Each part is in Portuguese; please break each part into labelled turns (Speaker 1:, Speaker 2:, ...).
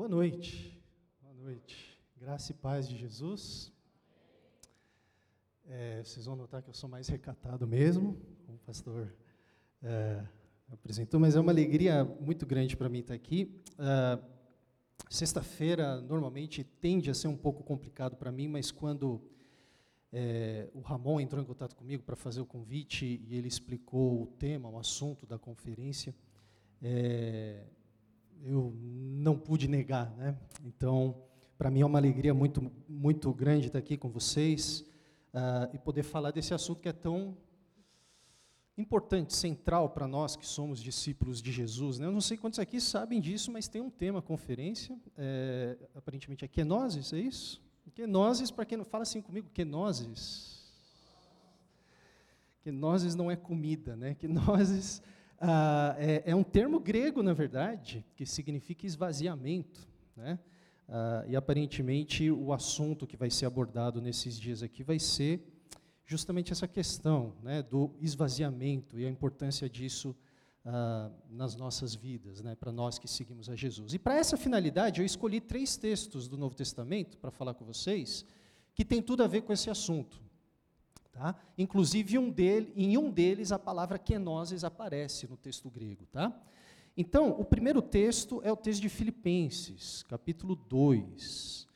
Speaker 1: Boa noite. Boa noite. Graça e paz de Jesus. É, vocês vão notar que eu sou mais recatado mesmo, como o pastor é, apresentou, mas é uma alegria muito grande para mim estar aqui. É, Sexta-feira normalmente tende a ser um pouco complicado para mim, mas quando é, o Ramon entrou em contato comigo para fazer o convite e ele explicou o tema, o assunto da conferência, é, eu não pude negar, né? Então, para mim é uma alegria muito, muito grande estar aqui com vocês uh, e poder falar desse assunto que é tão importante, central para nós que somos discípulos de Jesus. Né? Eu não sei quantos aqui sabem disso, mas tem um tema conferência, é, aparentemente é kenosis, é isso? Kenosis, para quem não fala assim comigo, kenosis. Kenosis não é comida, né? Kenosis ah, é, é, um termo grego, na verdade, que significa esvaziamento. Né? Ah, e aparentemente o assunto que vai ser abordado nesses dias aqui vai ser justamente essa questão né, do esvaziamento e a importância disso ah, nas nossas vidas, né, para nós que seguimos a Jesus. E para essa finalidade, eu escolhi três textos do Novo Testamento para falar com vocês, que tem tudo a ver com esse assunto. Tá? Inclusive, um dele, em um deles, a palavra kenosis aparece no texto grego. Tá? Então, o primeiro texto é o texto de Filipenses, capítulo 2.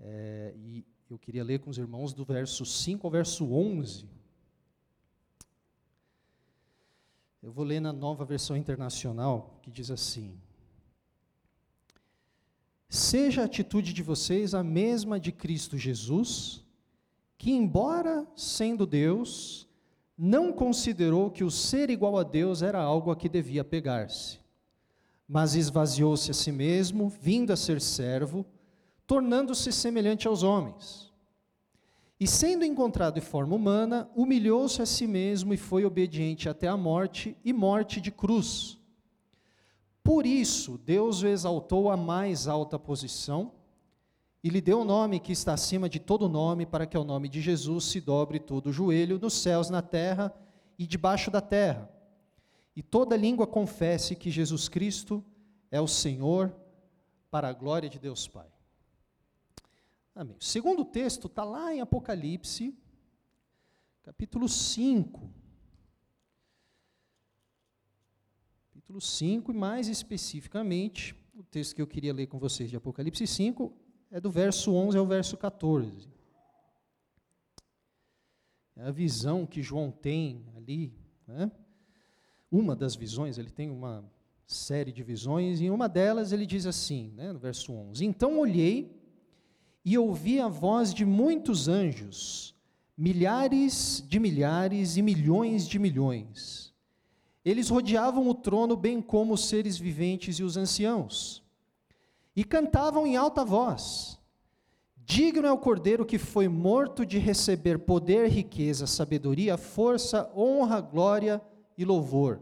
Speaker 1: É, e eu queria ler com os irmãos do verso 5 ao verso 11. Eu vou ler na nova versão internacional, que diz assim: Seja a atitude de vocês a mesma de Cristo Jesus que, embora sendo Deus, não considerou que o ser igual a Deus era algo a que devia pegar-se, mas esvaziou-se a si mesmo, vindo a ser servo, tornando-se semelhante aos homens. E sendo encontrado em forma humana, humilhou-se a si mesmo e foi obediente até a morte e morte de cruz. Por isso, Deus o exaltou à mais alta posição e lhe deu o um nome que está acima de todo nome, para que ao nome de Jesus se dobre todo o joelho, nos céus, na terra e debaixo da terra. E toda língua confesse que Jesus Cristo é o Senhor, para a glória de Deus Pai. Amém. O segundo texto está lá em Apocalipse, capítulo 5. Capítulo 5, e mais especificamente, o texto que eu queria ler com vocês de Apocalipse 5 é do verso 11 ao verso 14. É a visão que João tem ali, né? uma das visões, ele tem uma série de visões, e em uma delas ele diz assim, né, no verso 11: Então olhei e ouvi a voz de muitos anjos, milhares de milhares e milhões de milhões. Eles rodeavam o trono, bem como os seres viventes e os anciãos e cantavam em alta voz: Digno é o cordeiro que foi morto de receber poder, riqueza, sabedoria, força, honra, glória e louvor.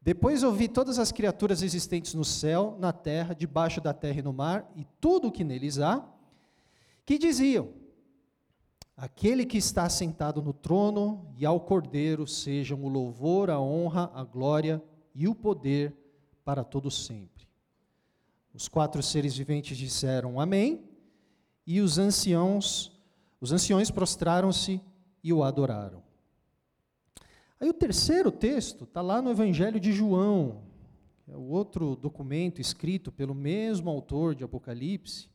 Speaker 1: Depois ouvi todas as criaturas existentes no céu, na terra, debaixo da terra e no mar, e tudo o que neles há, que diziam: Aquele que está sentado no trono e ao cordeiro sejam o louvor, a honra, a glória e o poder para todo sempre. Os quatro seres viventes disseram amém, e os anciãos, os anciões prostraram-se e o adoraram. Aí o terceiro texto está lá no Evangelho de João, é o outro documento escrito pelo mesmo autor de Apocalipse.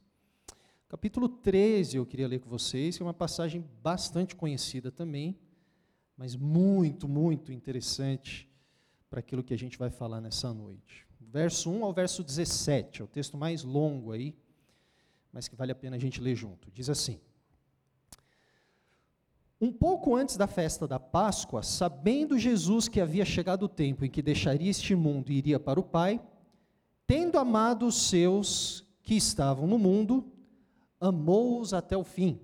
Speaker 1: Capítulo 13 eu queria ler com vocês, que é uma passagem bastante conhecida também, mas muito, muito interessante para aquilo que a gente vai falar nessa noite verso 1 ao verso 17, é o texto mais longo aí, mas que vale a pena a gente ler junto. Diz assim: Um pouco antes da festa da Páscoa, sabendo Jesus que havia chegado o tempo em que deixaria este mundo e iria para o Pai, tendo amado os seus que estavam no mundo, amou-os até o fim.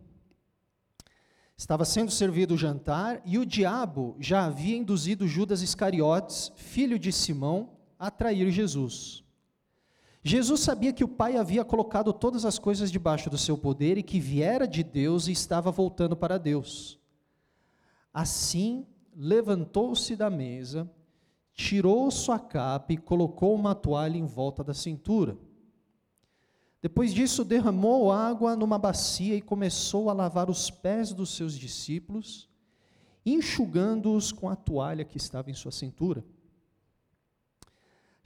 Speaker 1: Estava sendo servido o jantar e o diabo já havia induzido Judas Iscariotes, filho de Simão, atrair Jesus. Jesus sabia que o Pai havia colocado todas as coisas debaixo do seu poder e que viera de Deus e estava voltando para Deus. Assim, levantou-se da mesa, tirou sua capa e colocou uma toalha em volta da cintura. Depois disso, derramou água numa bacia e começou a lavar os pés dos seus discípulos, enxugando-os com a toalha que estava em sua cintura.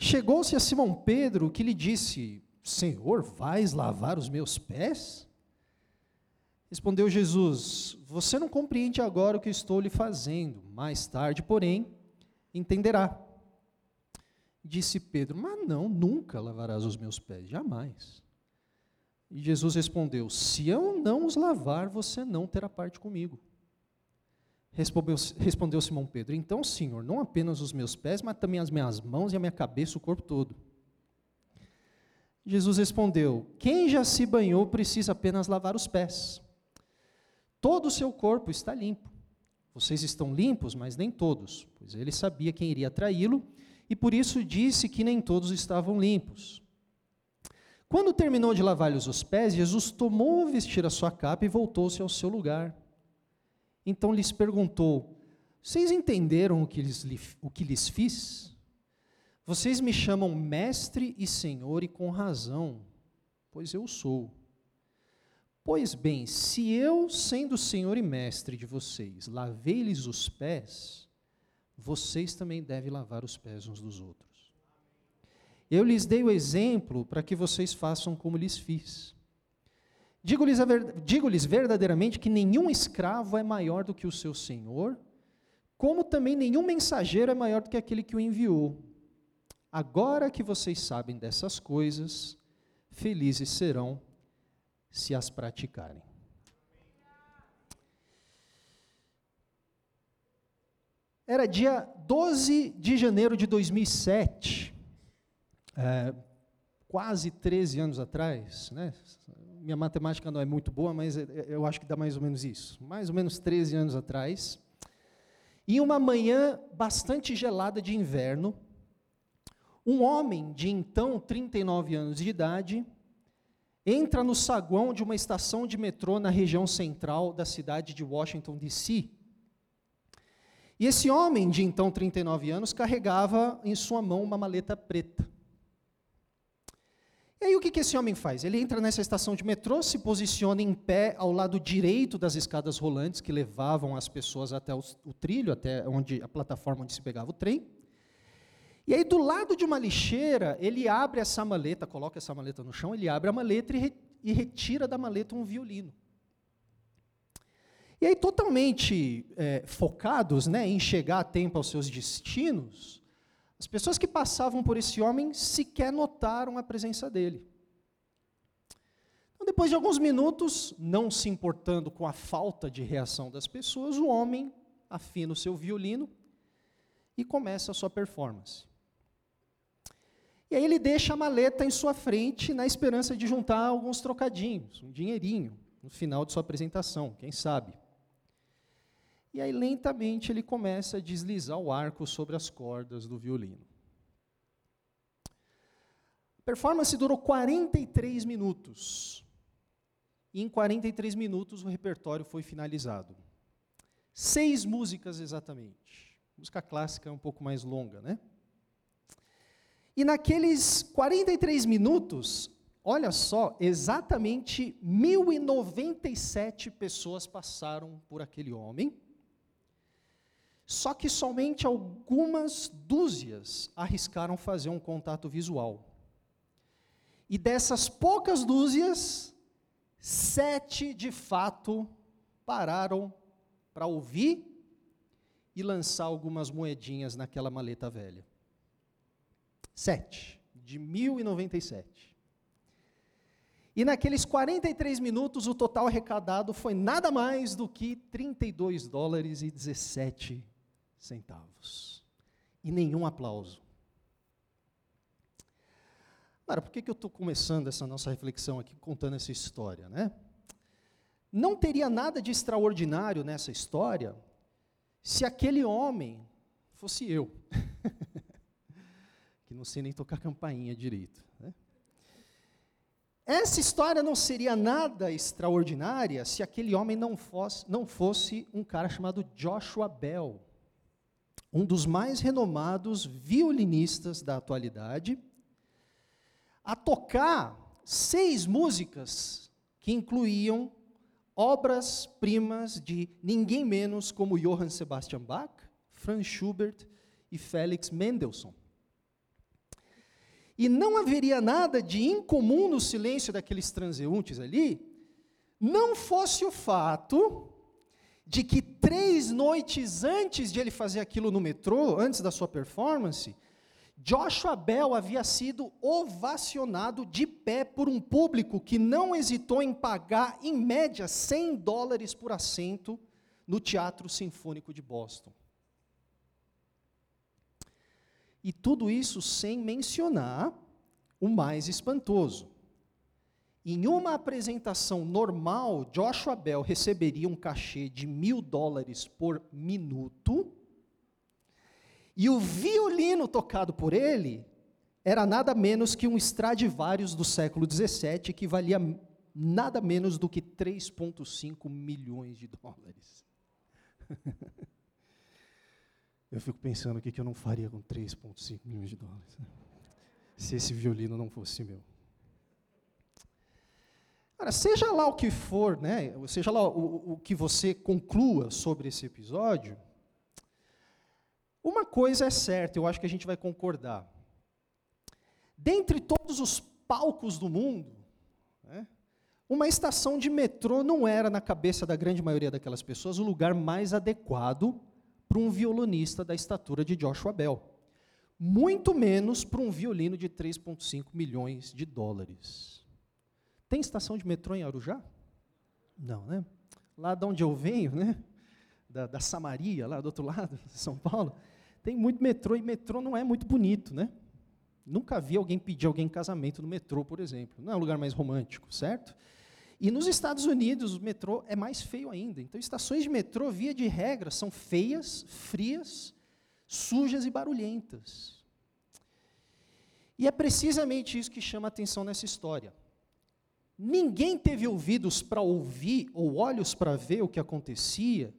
Speaker 1: Chegou-se a Simão Pedro, que lhe disse: Senhor, vais lavar os meus pés? Respondeu Jesus: Você não compreende agora o que estou lhe fazendo, mais tarde, porém, entenderá. Disse Pedro: Mas não, nunca lavarás os meus pés, jamais. E Jesus respondeu: Se eu não os lavar, você não terá parte comigo. Respondeu, respondeu Simão Pedro: Então, Senhor, não apenas os meus pés, mas também as minhas mãos e a minha cabeça, o corpo todo. Jesus respondeu: Quem já se banhou precisa apenas lavar os pés. Todo o seu corpo está limpo. Vocês estão limpos, mas nem todos, pois ele sabia quem iria traí-lo e por isso disse que nem todos estavam limpos. Quando terminou de lavar-lhes os pés, Jesus tomou vestir a sua capa e voltou-se ao seu lugar. Então lhes perguntou: Vocês entenderam o que, lhes, o que lhes fiz? Vocês me chamam mestre e senhor, e com razão, pois eu sou. Pois bem, se eu, sendo senhor e mestre de vocês, lavei-lhes os pés, vocês também devem lavar os pés uns dos outros. Eu lhes dei o exemplo para que vocês façam como lhes fiz. Digo-lhes digo verdadeiramente que nenhum escravo é maior do que o seu senhor, como também nenhum mensageiro é maior do que aquele que o enviou. Agora que vocês sabem dessas coisas, felizes serão se as praticarem. Era dia 12 de janeiro de 2007 é, quase 13 anos atrás, né? Minha matemática não é muito boa, mas eu acho que dá mais ou menos isso, mais ou menos 13 anos atrás, em uma manhã bastante gelada de inverno, um homem de então 39 anos de idade entra no saguão de uma estação de metrô na região central da cidade de Washington, D.C. E esse homem de então 39 anos carregava em sua mão uma maleta preta. E aí o que, esse homem faz? Ele entra nessa estação de metrô, se posiciona em pé ao lado direito das escadas rolantes que levavam as pessoas até o, o trilho, até onde a plataforma onde se pegava o trem. E aí do lado de uma lixeira, ele abre essa maleta, coloca essa maleta no chão, ele abre a maleta e, re, e retira da maleta um violino. E aí, totalmente é, focados né, em chegar a tempo aos seus destinos, as pessoas que passavam por esse homem sequer notaram a presença dele. Então, depois de alguns minutos, não se importando com a falta de reação das pessoas, o homem afina o seu violino e começa a sua performance. E aí ele deixa a maleta em sua frente na esperança de juntar alguns trocadinhos, um dinheirinho, no final de sua apresentação, quem sabe. E aí, lentamente, ele começa a deslizar o arco sobre as cordas do violino. A performance durou 43 minutos. E em 43 minutos o repertório foi finalizado. Seis músicas exatamente. Música clássica é um pouco mais longa, né? E naqueles 43 minutos, olha só, exatamente 1097 pessoas passaram por aquele homem só que somente algumas dúzias arriscaram fazer um contato visual. E dessas poucas dúzias, sete de fato pararam para ouvir e lançar algumas moedinhas naquela maleta velha. Sete, de 1097. E naqueles 43 minutos, o total arrecadado foi nada mais do que 32 dólares e 17 centavos. E nenhum aplauso. Agora, por que, que eu estou começando essa nossa reflexão aqui, contando essa história, né? Não teria nada de extraordinário nessa história se aquele homem fosse eu, que não sei nem tocar campainha direito. Né? Essa história não seria nada extraordinária se aquele homem não fosse, não fosse um cara chamado Joshua Bell um dos mais renomados violinistas da atualidade, a tocar seis músicas que incluíam obras-primas de ninguém menos como Johann Sebastian Bach, Franz Schubert e Felix Mendelssohn. E não haveria nada de incomum no silêncio daqueles transeuntes ali, não fosse o fato de que três noites antes de ele fazer aquilo no metrô, antes da sua performance, Joshua Bell havia sido ovacionado de pé por um público que não hesitou em pagar, em média, 100 dólares por assento no Teatro Sinfônico de Boston. E tudo isso sem mencionar o mais espantoso. Em uma apresentação normal, Joshua Bell receberia um cachê de mil dólares por minuto, e o violino tocado por ele era nada menos que um Stradivarius do século XVII, que valia nada menos do que 3,5 milhões de dólares. Eu fico pensando o que eu não faria com 3,5 milhões de dólares, se esse violino não fosse meu. Cara, seja lá o que for, né, seja lá o, o que você conclua sobre esse episódio, uma coisa é certa, eu acho que a gente vai concordar. Dentre todos os palcos do mundo, né, uma estação de metrô não era, na cabeça da grande maioria daquelas pessoas, o lugar mais adequado para um violonista da estatura de Joshua Bell. Muito menos para um violino de 3,5 milhões de dólares. Tem estação de metrô em Arujá? Não, né? Lá de onde eu venho, né? Da, da Samaria, lá do outro lado, de São Paulo, tem muito metrô e metrô não é muito bonito, né? Nunca vi alguém pedir alguém em casamento no metrô, por exemplo. Não é um lugar mais romântico, certo? E nos Estados Unidos, o metrô é mais feio ainda. Então, estações de metrô, via de regra, são feias, frias, sujas e barulhentas. E é precisamente isso que chama a atenção nessa história. Ninguém teve ouvidos para ouvir ou olhos para ver o que acontecia,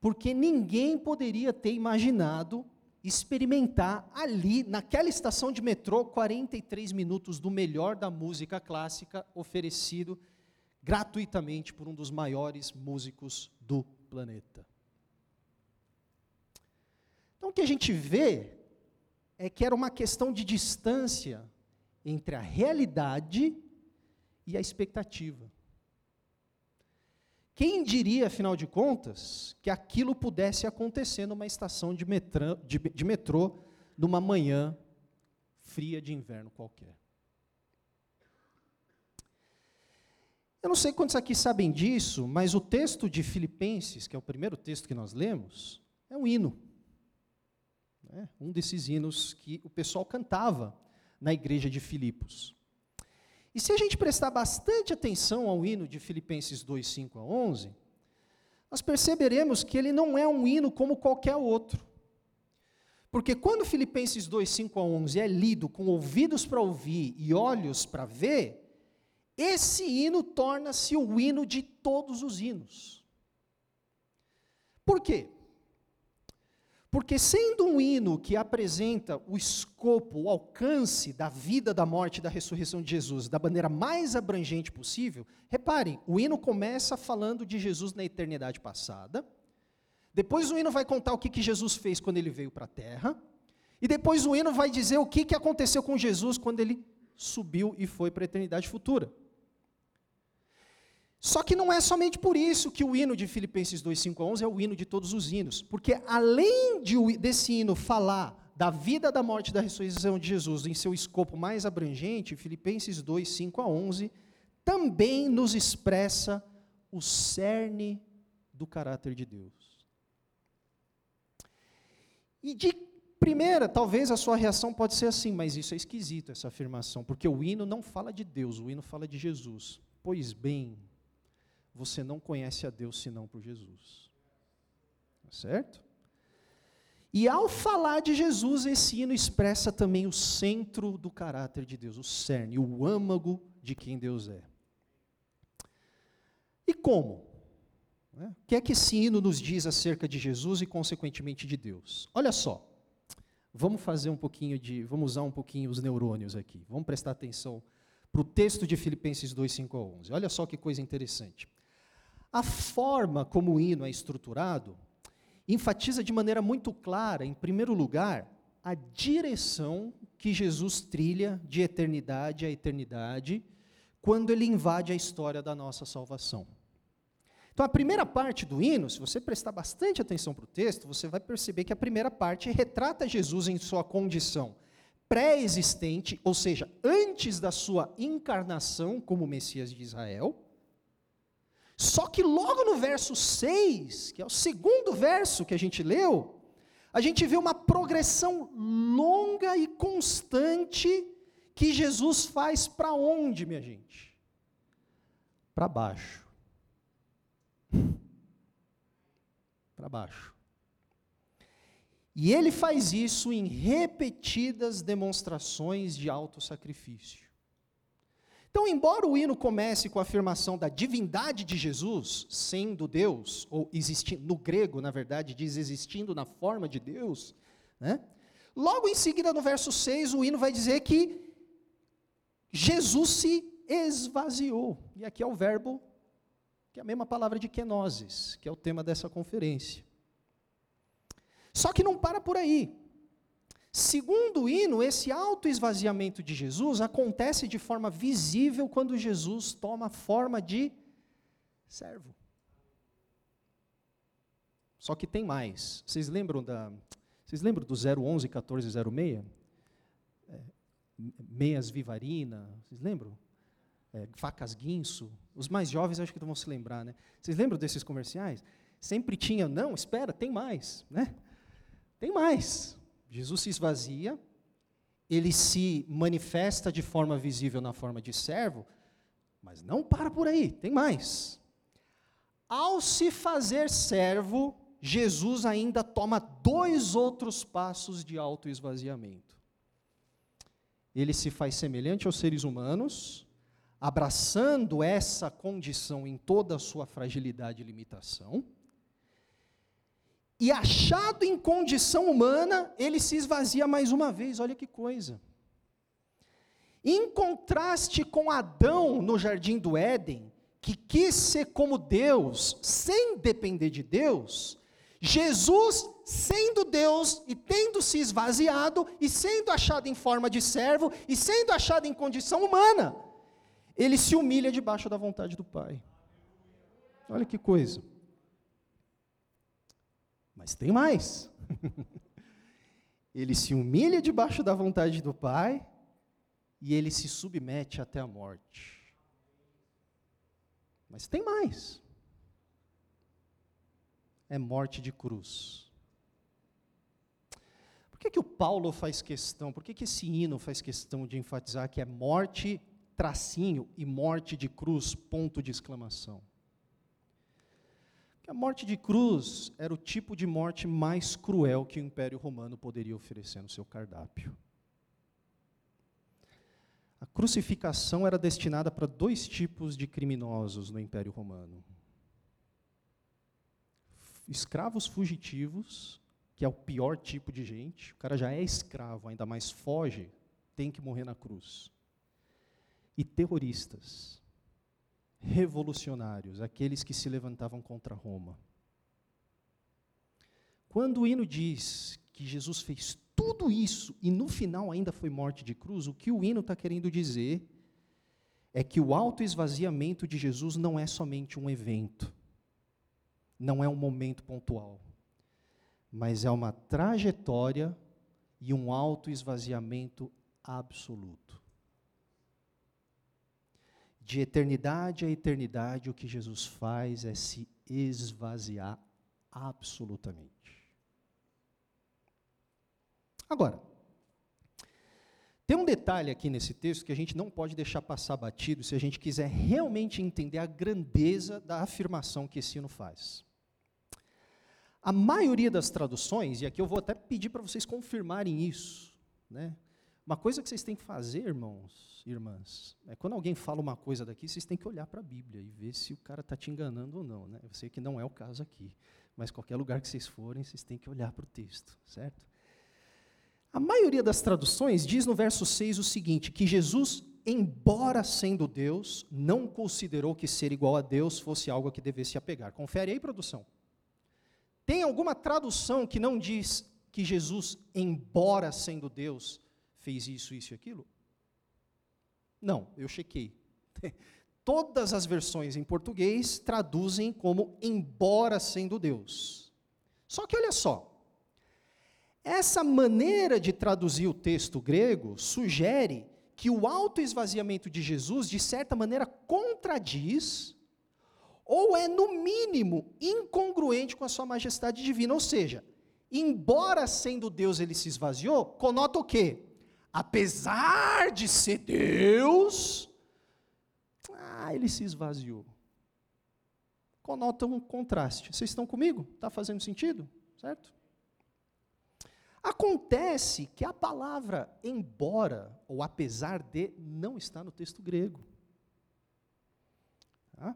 Speaker 1: porque ninguém poderia ter imaginado experimentar ali, naquela estação de metrô, 43 minutos do melhor da música clássica oferecido gratuitamente por um dos maiores músicos do planeta. Então o que a gente vê é que era uma questão de distância entre a realidade e a expectativa. Quem diria, afinal de contas, que aquilo pudesse acontecer numa estação de metrô, de, de metrô numa manhã fria de inverno qualquer? Eu não sei quantos aqui sabem disso, mas o texto de Filipenses, que é o primeiro texto que nós lemos, é um hino. É um desses hinos que o pessoal cantava na igreja de Filipos. E se a gente prestar bastante atenção ao hino de Filipenses 2, 5 a 11, nós perceberemos que ele não é um hino como qualquer outro. Porque quando Filipenses 2, 5 a 11 é lido com ouvidos para ouvir e olhos para ver, esse hino torna-se o hino de todos os hinos. Por quê? Porque, sendo um hino que apresenta o escopo, o alcance da vida, da morte e da ressurreição de Jesus da maneira mais abrangente possível, reparem, o hino começa falando de Jesus na eternidade passada, depois o hino vai contar o que, que Jesus fez quando ele veio para a terra, e depois o hino vai dizer o que, que aconteceu com Jesus quando ele subiu e foi para a eternidade futura. Só que não é somente por isso que o hino de Filipenses 2, 5 a 11 é o hino de todos os hinos, porque além de, desse hino falar da vida, da morte e da ressurreição de Jesus em seu escopo mais abrangente, Filipenses 2, 5 a 11, também nos expressa o cerne do caráter de Deus. E de primeira, talvez a sua reação pode ser assim, mas isso é esquisito, essa afirmação, porque o hino não fala de Deus, o hino fala de Jesus. Pois bem, você não conhece a Deus senão por Jesus. Tá certo? E ao falar de Jesus, esse hino expressa também o centro do caráter de Deus, o cerne, o âmago de quem Deus é. E como? Né? O que é que esse hino nos diz acerca de Jesus e, consequentemente, de Deus? Olha só, vamos fazer um pouquinho de. Vamos usar um pouquinho os neurônios aqui. Vamos prestar atenção para o texto de Filipenses 2, 5 a 11. Olha só que coisa interessante. A forma como o hino é estruturado enfatiza de maneira muito clara, em primeiro lugar, a direção que Jesus trilha de eternidade a eternidade quando ele invade a história da nossa salvação. Então, a primeira parte do hino, se você prestar bastante atenção para o texto, você vai perceber que a primeira parte retrata Jesus em sua condição pré-existente, ou seja, antes da sua encarnação como Messias de Israel. Só que logo no verso 6, que é o segundo verso que a gente leu, a gente vê uma progressão longa e constante que Jesus faz para onde, minha gente? Para baixo. para baixo. E ele faz isso em repetidas demonstrações de autossacrifício. Então, embora o hino comece com a afirmação da divindade de Jesus, sendo Deus, ou existindo, no grego, na verdade, diz existindo na forma de Deus, né? logo em seguida, no verso 6, o hino vai dizer que Jesus se esvaziou. E aqui é o verbo que é a mesma palavra de kenosis, que é o tema dessa conferência. Só que não para por aí. Segundo o hino, esse autoesvaziamento de Jesus acontece de forma visível quando Jesus toma forma de servo. Só que tem mais. Vocês lembram da Vocês lembram do 011 1406? É, meias Vivarina, vocês lembram? É, facas Guinso. Os mais jovens acho que vão se lembrar, né? Vocês lembram desses comerciais? Sempre tinha, não, espera, tem mais, né? Tem mais. Jesus se esvazia, ele se manifesta de forma visível na forma de servo, mas não para por aí, tem mais. Ao se fazer servo, Jesus ainda toma dois outros passos de autoesvaziamento. Ele se faz semelhante aos seres humanos, abraçando essa condição em toda a sua fragilidade e limitação e achado em condição humana, ele se esvazia mais uma vez. Olha que coisa. Em contraste com Adão no jardim do Éden, que quis ser como Deus, sem depender de Deus, Jesus, sendo Deus e tendo se esvaziado, e sendo achado em forma de servo, e sendo achado em condição humana, ele se humilha debaixo da vontade do Pai. Olha que coisa. Mas tem mais. ele se humilha debaixo da vontade do Pai e ele se submete até a morte. Mas tem mais. É morte de cruz. Por que, que o Paulo faz questão, por que, que esse hino faz questão de enfatizar que é morte, tracinho, e morte de cruz, ponto de exclamação? A morte de cruz era o tipo de morte mais cruel que o Império Romano poderia oferecer no seu cardápio. A crucificação era destinada para dois tipos de criminosos no Império Romano: escravos fugitivos, que é o pior tipo de gente, o cara já é escravo, ainda mais foge, tem que morrer na cruz. E terroristas revolucionários, aqueles que se levantavam contra Roma. Quando o hino diz que Jesus fez tudo isso e no final ainda foi morte de cruz, o que o hino está querendo dizer é que o autoesvaziamento de Jesus não é somente um evento, não é um momento pontual, mas é uma trajetória e um autoesvaziamento absoluto de eternidade a eternidade, o que Jesus faz é se esvaziar absolutamente. Agora, tem um detalhe aqui nesse texto que a gente não pode deixar passar batido se a gente quiser realmente entender a grandeza da afirmação que esse hino faz. A maioria das traduções, e aqui eu vou até pedir para vocês confirmarem isso, né? Uma coisa que vocês têm que fazer, irmãos, irmãs, é quando alguém fala uma coisa daqui, vocês têm que olhar para a Bíblia e ver se o cara está te enganando ou não. Né? Eu sei que não é o caso aqui, mas qualquer lugar que vocês forem, vocês têm que olhar para o texto, certo? A maioria das traduções diz no verso 6 o seguinte: que Jesus embora sendo Deus, não considerou que ser igual a Deus fosse algo a que devesse apegar. Confere aí, produção. Tem alguma tradução que não diz que Jesus, embora sendo Deus, fez isso, isso e aquilo? Não, eu chequei. Todas as versões em português traduzem como embora sendo Deus. Só que olha só, essa maneira de traduzir o texto grego sugere que o autoesvaziamento de Jesus, de certa maneira, contradiz, ou é, no mínimo, incongruente com a sua majestade divina. Ou seja, embora sendo Deus ele se esvaziou, conota o quê? Apesar de ser Deus, ah, ele se esvaziou. Conota um contraste. Vocês estão comigo? Está fazendo sentido? Certo? Acontece que a palavra embora ou apesar de não está no texto grego. Tá?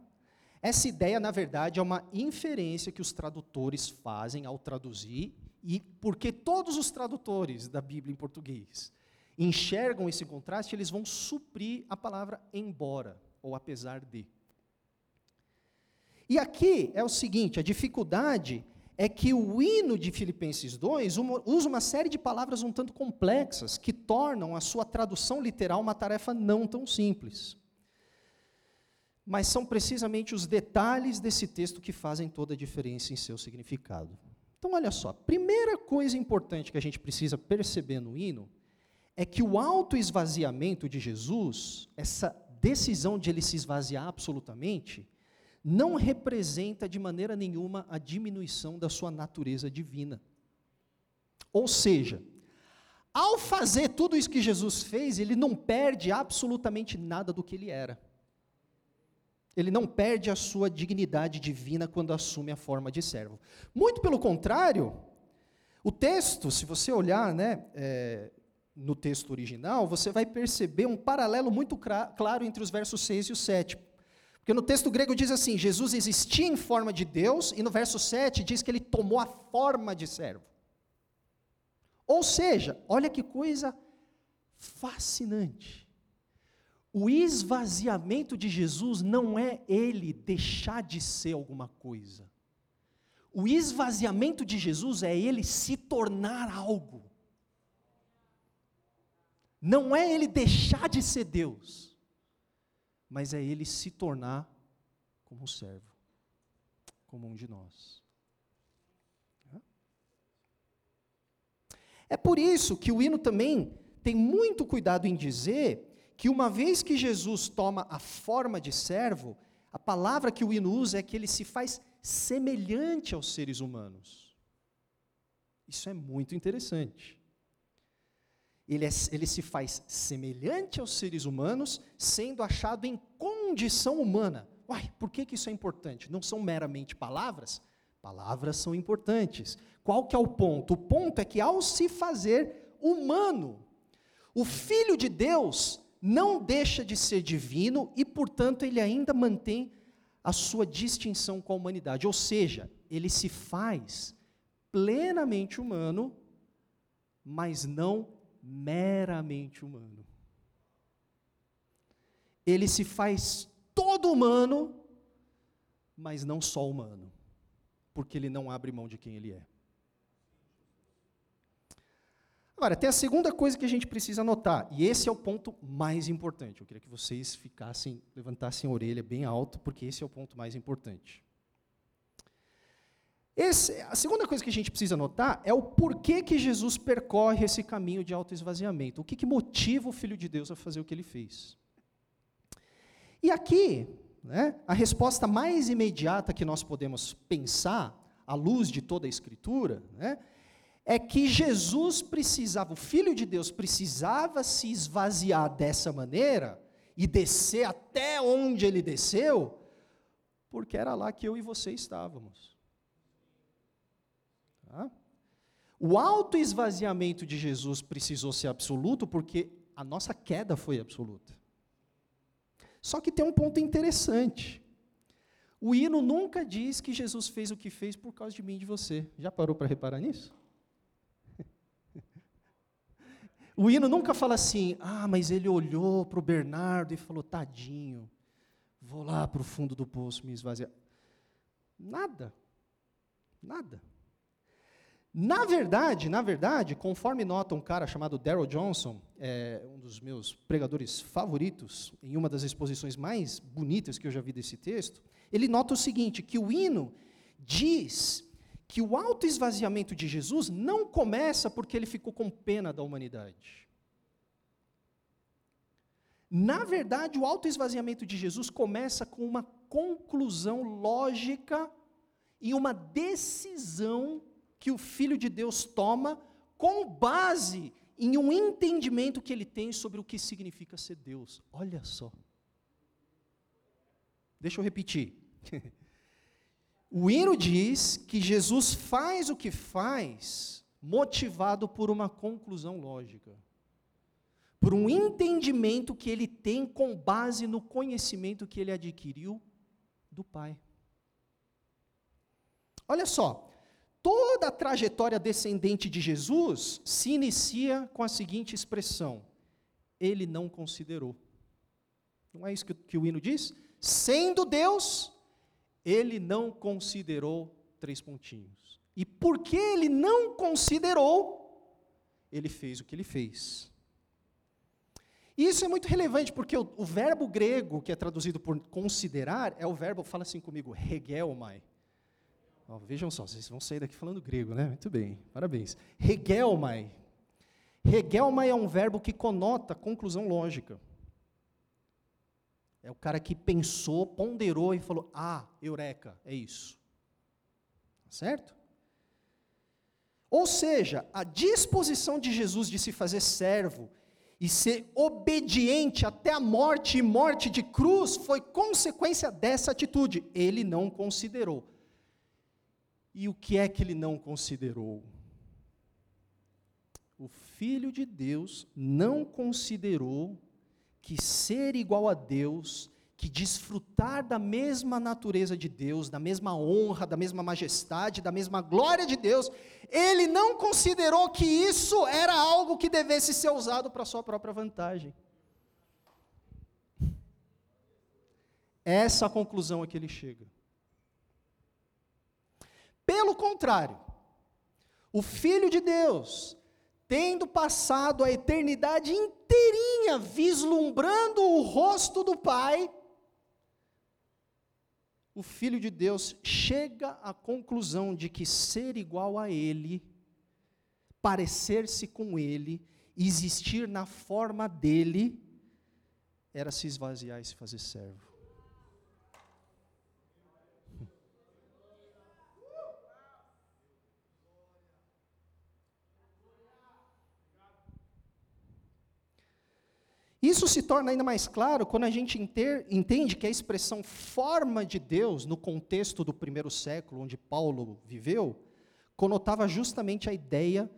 Speaker 1: Essa ideia, na verdade, é uma inferência que os tradutores fazem ao traduzir, e porque todos os tradutores da Bíblia em português enxergam esse contraste, eles vão suprir a palavra embora ou apesar de. E aqui é o seguinte: a dificuldade é que o hino de Filipenses 2 usa uma série de palavras um tanto complexas que tornam a sua tradução literal uma tarefa não tão simples. Mas são precisamente os detalhes desse texto que fazem toda a diferença em seu significado. Então, olha só, primeira coisa importante que a gente precisa perceber no hino é que o autoesvaziamento de Jesus, essa decisão de ele se esvaziar absolutamente, não representa de maneira nenhuma a diminuição da sua natureza divina. Ou seja, ao fazer tudo isso que Jesus fez, ele não perde absolutamente nada do que ele era. Ele não perde a sua dignidade divina quando assume a forma de servo. Muito pelo contrário, o texto, se você olhar né, é, no texto original, você vai perceber um paralelo muito claro entre os versos 6 e o 7. Porque no texto grego diz assim: Jesus existia em forma de Deus, e no verso 7 diz que ele tomou a forma de servo. Ou seja, olha que coisa fascinante. O esvaziamento de Jesus não é ele deixar de ser alguma coisa. O esvaziamento de Jesus é ele se tornar algo. Não é ele deixar de ser Deus mas é ele se tornar como um servo, como um de nós. É por isso que o hino também tem muito cuidado em dizer que uma vez que Jesus toma a forma de servo, a palavra que o hino usa é que ele se faz semelhante aos seres humanos. Isso é muito interessante ele, é, ele se faz semelhante aos seres humanos, sendo achado em condição humana. Uai, por que, que isso é importante? Não são meramente palavras? Palavras são importantes. Qual que é o ponto? O ponto é que ao se fazer humano, o Filho de Deus não deixa de ser divino e, portanto, ele ainda mantém a sua distinção com a humanidade. Ou seja, ele se faz plenamente humano, mas não meramente humano. Ele se faz todo humano, mas não só humano, porque ele não abre mão de quem ele é. Agora, tem a segunda coisa que a gente precisa notar, e esse é o ponto mais importante. Eu queria que vocês ficassem, levantassem a orelha bem alto, porque esse é o ponto mais importante. Esse, a segunda coisa que a gente precisa notar é o porquê que Jesus percorre esse caminho de autoesvaziamento. O que, que motiva o Filho de Deus a fazer o que ele fez. E aqui, né, a resposta mais imediata que nós podemos pensar, à luz de toda a Escritura, né, é que Jesus precisava, o Filho de Deus precisava se esvaziar dessa maneira e descer até onde ele desceu, porque era lá que eu e você estávamos. Tá? O autoesvaziamento de Jesus precisou ser absoluto porque a nossa queda foi absoluta. Só que tem um ponto interessante. O hino nunca diz que Jesus fez o que fez por causa de mim e de você. Já parou para reparar nisso? O hino nunca fala assim, ah, mas ele olhou para o Bernardo e falou, tadinho, vou lá para o fundo do poço me esvaziar. Nada. Nada. Na verdade, na verdade, conforme nota um cara chamado Daryl Johnson, é, um dos meus pregadores favoritos, em uma das exposições mais bonitas que eu já vi desse texto, ele nota o seguinte, que o hino diz que o autoesvaziamento de Jesus não começa porque ele ficou com pena da humanidade. Na verdade, o autoesvaziamento de Jesus começa com uma conclusão lógica e uma decisão que o Filho de Deus toma com base em um entendimento que ele tem sobre o que significa ser Deus. Olha só. Deixa eu repetir. O hino diz que Jesus faz o que faz motivado por uma conclusão lógica, por um entendimento que ele tem com base no conhecimento que ele adquiriu do Pai. Olha só, toda a trajetória descendente de Jesus se inicia com a seguinte expressão: ele não considerou. Não é isso que, que o hino diz? Sendo Deus, ele não considerou três pontinhos. E porque ele não considerou, ele fez o que ele fez. Isso é muito relevante, porque o, o, verbo grego, que é traduzido por considerar, é o verbo, fala assim comigo, regelmai. Oh, vejam só, vocês vão sair daqui falando grego, né? Muito bem, parabéns. Regelmai. Regelmai é um verbo que conota conclusão lógica. É o cara que pensou, ponderou e falou: Ah, eureka, é isso. Certo? Ou seja, a disposição de Jesus de se fazer servo e ser obediente até a morte e morte de cruz foi consequência dessa atitude. Ele não considerou. E o que é que ele não considerou? O Filho de Deus não considerou que ser igual a Deus, que desfrutar da mesma natureza de Deus, da mesma honra, da mesma majestade, da mesma glória de Deus, ele não considerou que isso era algo que devesse ser usado para sua própria vantagem. Essa conclusão é que ele chega. Pelo contrário, o Filho de Deus, tendo passado a eternidade inteirinha vislumbrando o rosto do Pai, o Filho de Deus chega à conclusão de que ser igual a Ele, parecer-se com Ele, existir na forma dele, era se esvaziar e se fazer servo. Isso se torna ainda mais claro quando a gente entende que a expressão forma de Deus, no contexto do primeiro século, onde Paulo viveu, conotava justamente a ideia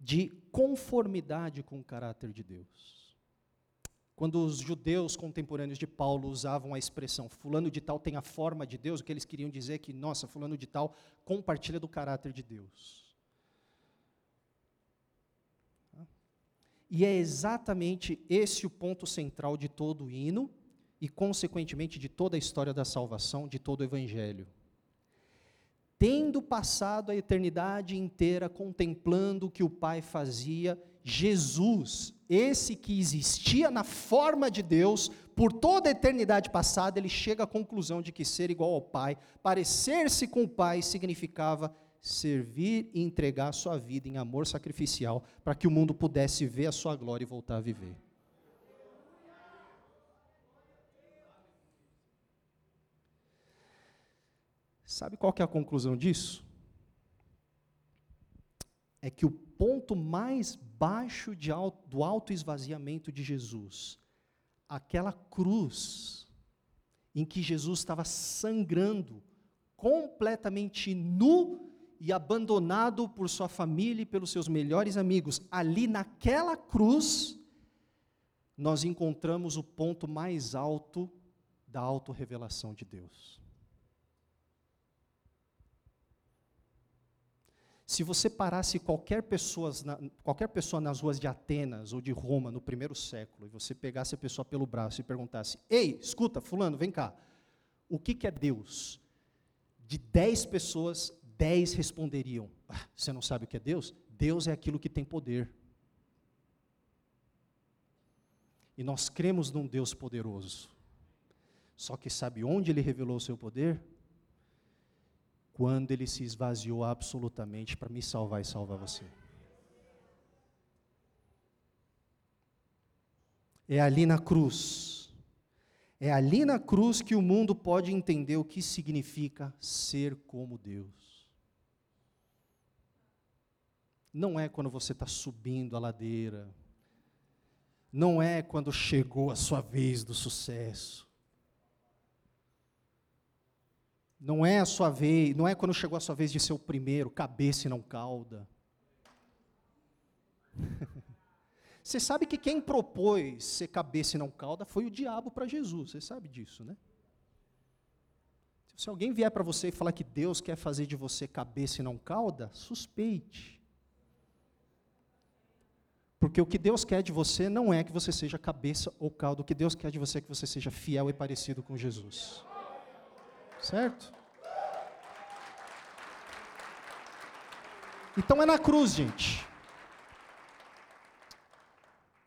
Speaker 1: de conformidade com o caráter de Deus. Quando os judeus contemporâneos de Paulo usavam a expressão fulano de tal tem a forma de Deus, o que eles queriam dizer é que, nossa, fulano de tal compartilha do caráter de Deus. E é exatamente esse o ponto central de todo o hino e, consequentemente, de toda a história da salvação, de todo o evangelho. Tendo passado a eternidade inteira contemplando o que o Pai fazia, Jesus, esse que existia na forma de Deus, por toda a eternidade passada, ele chega à conclusão de que ser igual ao Pai, parecer-se com o Pai, significava servir e entregar a sua vida em amor sacrificial para que o mundo pudesse ver a sua glória e voltar a viver. Sabe qual que é a conclusão disso? É que o ponto mais baixo de auto, do autoesvaziamento de Jesus, aquela cruz em que Jesus estava sangrando, completamente nu e abandonado por sua família e pelos seus melhores amigos, ali naquela cruz, nós encontramos o ponto mais alto da autorrevelação de Deus. Se você parasse qualquer pessoa, qualquer pessoa nas ruas de Atenas ou de Roma no primeiro século, e você pegasse a pessoa pelo braço e perguntasse: Ei, escuta, Fulano, vem cá, o que, que é Deus? De dez pessoas, dez responderiam: ah, Você não sabe o que é Deus? Deus é aquilo que tem poder. E nós cremos num Deus poderoso. Só que sabe onde ele revelou o seu poder? Quando ele se esvaziou absolutamente para me salvar e salvar você. É ali na cruz. É ali na cruz que o mundo pode entender o que significa ser como Deus. Não é quando você está subindo a ladeira. Não é quando chegou a sua vez do sucesso. Não é a sua vez, não é quando chegou a sua vez de ser o primeiro, cabeça e não cauda. Você sabe que quem propôs ser cabeça e não cauda foi o diabo para Jesus, você sabe disso, né? Se alguém vier para você e falar que Deus quer fazer de você cabeça e não cauda, suspeite. Porque o que Deus quer de você não é que você seja cabeça ou cauda, o que Deus quer de você é que você seja fiel e parecido com Jesus. Certo? Então é na cruz, gente.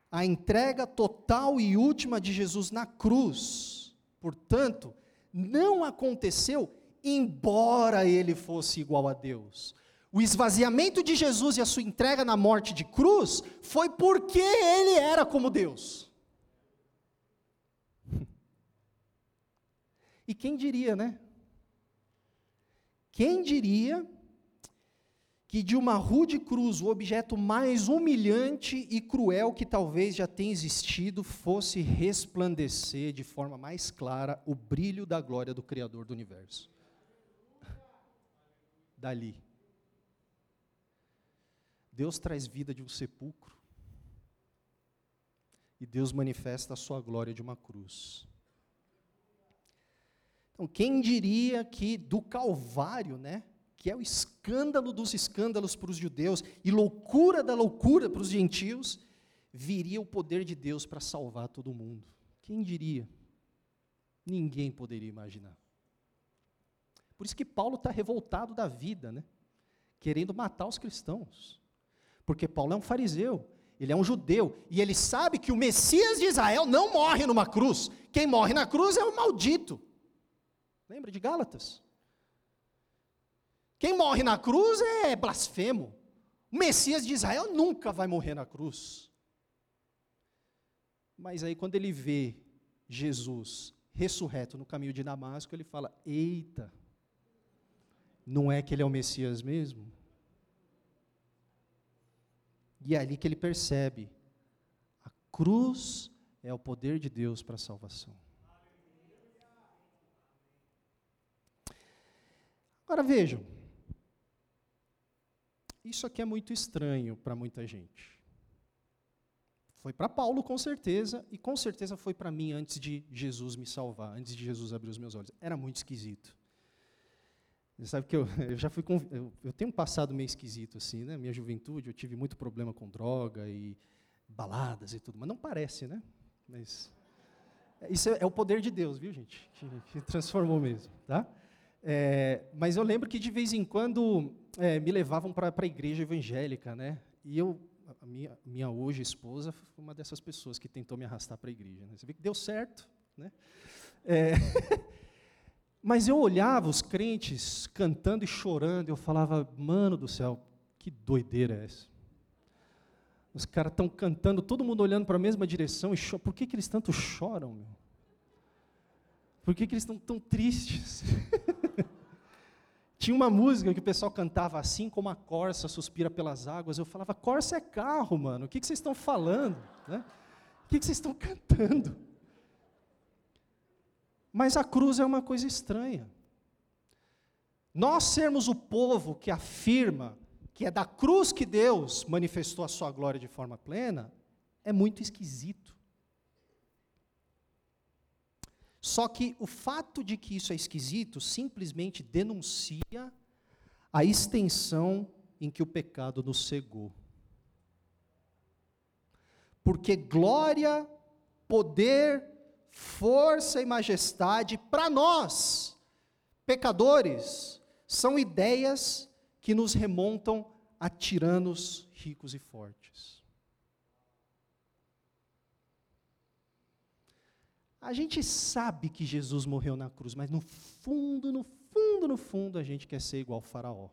Speaker 1: A entrega total e última de Jesus na cruz, portanto, não aconteceu embora ele fosse igual a Deus. O esvaziamento de Jesus e a sua entrega na morte de cruz foi porque ele era como Deus. E quem diria, né? Quem diria que de uma rude cruz, o objeto mais humilhante e cruel que talvez já tenha existido, fosse resplandecer de forma mais clara o brilho da glória do Criador do universo. Dali. Deus traz vida de um sepulcro. E Deus manifesta a sua glória de uma cruz. Então, quem diria que do Calvário, né, que é o escândalo dos escândalos para os judeus e loucura da loucura para os gentios, viria o poder de Deus para salvar todo mundo? Quem diria? Ninguém poderia imaginar. Por isso que Paulo está revoltado da vida, né? querendo matar os cristãos. Porque Paulo é um fariseu, ele é um judeu, e ele sabe que o Messias de Israel não morre numa cruz. Quem morre na cruz é o maldito. Lembra de Gálatas? Quem morre na cruz é blasfemo. O Messias de Israel nunca vai morrer na cruz. Mas aí, quando ele vê Jesus ressurreto no caminho de Damasco, ele fala: Eita, não é que ele é o Messias mesmo? E é ali que ele percebe: a cruz é o poder de Deus para a salvação. Agora vejam, isso aqui é muito estranho para muita gente. Foi para Paulo, com certeza, e com certeza foi para mim antes de Jesus me salvar, antes de Jesus abrir os meus olhos. Era muito esquisito. Você sabe que eu, eu já fui. Eu, eu, tenho um passado meio esquisito, assim, né? Minha juventude, eu tive muito problema com droga e baladas e tudo, mas não parece, né? Mas. Isso é, é o poder de Deus, viu, gente? Que, que transformou mesmo, tá? É, mas eu lembro que de vez em quando é, me levavam para a igreja evangélica, né? E eu, a minha, minha hoje esposa foi uma dessas pessoas que tentou me arrastar para a igreja. Né? Você vê que deu certo, né? É, mas eu olhava os crentes cantando e chorando, eu falava, mano do céu, que doideira é essa? Os caras estão cantando, todo mundo olhando para a mesma direção, e por que, que eles tanto choram, meu? Por que, que eles estão tão tristes? Tinha uma música que o pessoal cantava assim como a corça suspira pelas águas. Eu falava, corça é carro, mano. O que, que vocês estão falando? Né? O que, que vocês estão cantando? Mas a cruz é uma coisa estranha. Nós sermos o povo que afirma que é da cruz que Deus manifestou a sua glória de forma plena, é muito esquisito. Só que o fato de que isso é esquisito simplesmente denuncia a extensão em que o pecado nos cegou. Porque glória, poder, força e majestade para nós, pecadores, são ideias que nos remontam a tiranos ricos e fortes. A gente sabe que Jesus morreu na cruz, mas no fundo, no fundo, no fundo, a gente quer ser igual ao Faraó.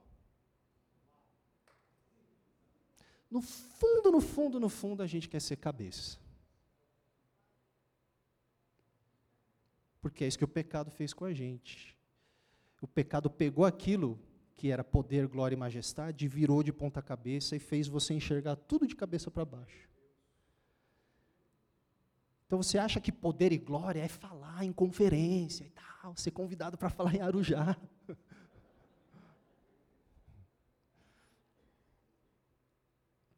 Speaker 1: No fundo, no fundo, no fundo, a gente quer ser cabeça. Porque é isso que o pecado fez com a gente. O pecado pegou aquilo que era poder, glória e majestade, virou de ponta cabeça e fez você enxergar tudo de cabeça para baixo. Então você acha que poder e glória é falar em conferência e tal, ser convidado para falar em Arujá.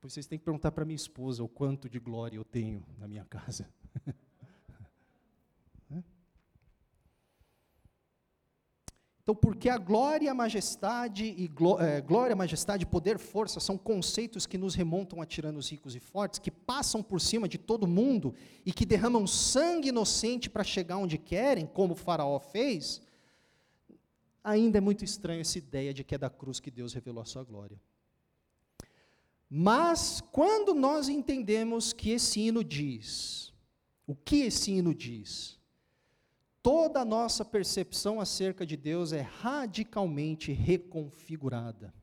Speaker 1: Pois vocês têm que perguntar para minha esposa o quanto de glória eu tenho na minha casa. Então, porque a glória, a majestade e gló é, glória, majestade, poder, força são conceitos que nos remontam a tiranos ricos e fortes, que passam por cima de todo mundo e que derramam sangue inocente para chegar onde querem, como o faraó fez, ainda é muito estranho essa ideia de que é da cruz que Deus revelou a sua glória. Mas quando nós entendemos que esse hino diz, o que esse hino diz? Toda a nossa percepção acerca de Deus é radicalmente reconfigurada.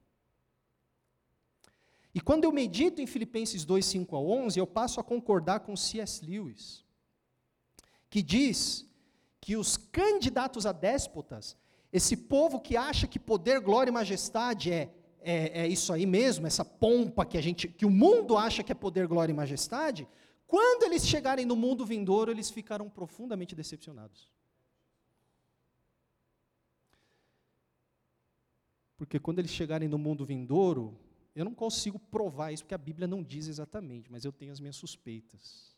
Speaker 1: E quando eu medito em Filipenses 2, 5 a 11, eu passo a concordar com C.S. Lewis, que diz que os candidatos a déspotas, esse povo que acha que poder, glória e majestade é, é, é isso aí mesmo, essa pompa que a gente, que o mundo acha que é poder, glória e majestade, quando eles chegarem no mundo vindouro, eles ficarão profundamente decepcionados. Porque quando eles chegarem no mundo vindouro, eu não consigo provar isso, porque a Bíblia não diz exatamente, mas eu tenho as minhas suspeitas.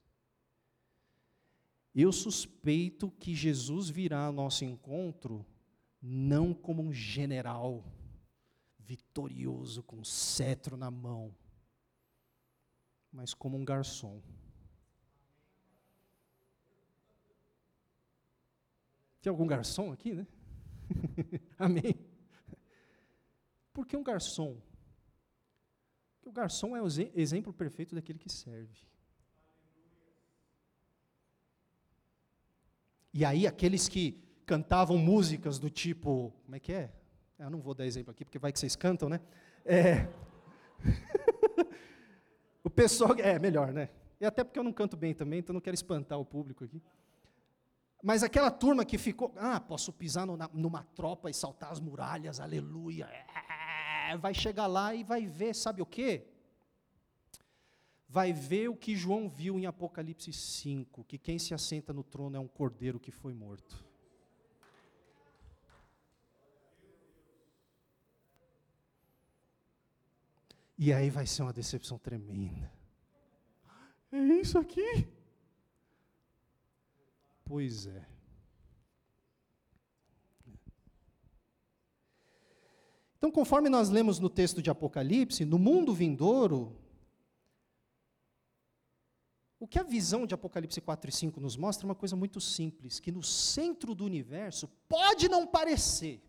Speaker 1: Eu suspeito que Jesus virá ao nosso encontro não como um general vitorioso com cetro na mão, mas como um garçom. Tem algum garçom aqui, né? Amém. Por que um garçom? Porque o garçom é o exemplo perfeito daquele que serve. E aí, aqueles que cantavam músicas do tipo. Como é que é? Eu não vou dar exemplo aqui, porque vai que vocês cantam, né? É. o pessoal. É, melhor, né? E até porque eu não canto bem também, então não quero espantar o público aqui. Mas aquela turma que ficou. Ah, posso pisar no, numa tropa e saltar as muralhas, aleluia. É vai chegar lá e vai ver, sabe o quê? Vai ver o que João viu em Apocalipse 5, que quem se assenta no trono é um cordeiro que foi morto. E aí vai ser uma decepção tremenda. É isso aqui? Pois é. Então, conforme nós lemos no texto de Apocalipse, no mundo vindouro, o que a visão de Apocalipse 4 e 5 nos mostra é uma coisa muito simples, que no centro do universo pode não parecer,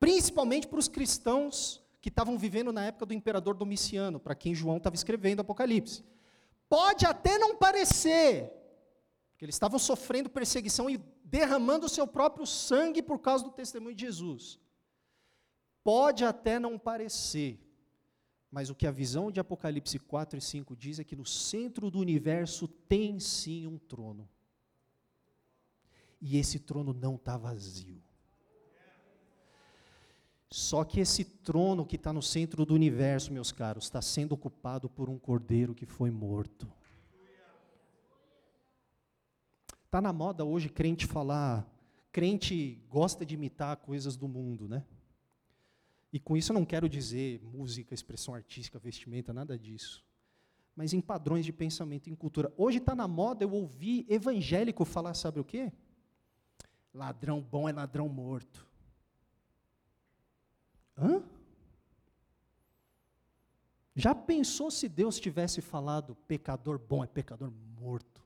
Speaker 1: principalmente para os cristãos que estavam vivendo na época do imperador Domiciano, para quem João estava escrevendo Apocalipse. Pode até não parecer, porque eles estavam sofrendo perseguição e derramando o seu próprio sangue por causa do testemunho de Jesus. Pode até não parecer, mas o que a visão de Apocalipse 4 e 5 diz é que no centro do universo tem sim um trono. E esse trono não está vazio. Só que esse trono que está no centro do universo, meus caros, está sendo ocupado por um cordeiro que foi morto. Está na moda hoje crente falar, crente gosta de imitar coisas do mundo, né? E com isso eu não quero dizer música, expressão artística, vestimenta, nada disso. Mas em padrões de pensamento, em cultura. Hoje está na moda eu ouvir evangélico falar, sabe o quê? Ladrão bom é ladrão morto. Hã? Já pensou se Deus tivesse falado pecador bom é pecador morto?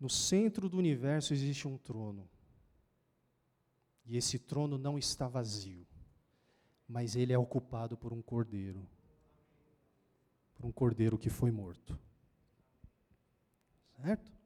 Speaker 1: No centro do universo existe um trono. E esse trono não está vazio, mas ele é ocupado por um cordeiro. Por um cordeiro que foi morto. Certo?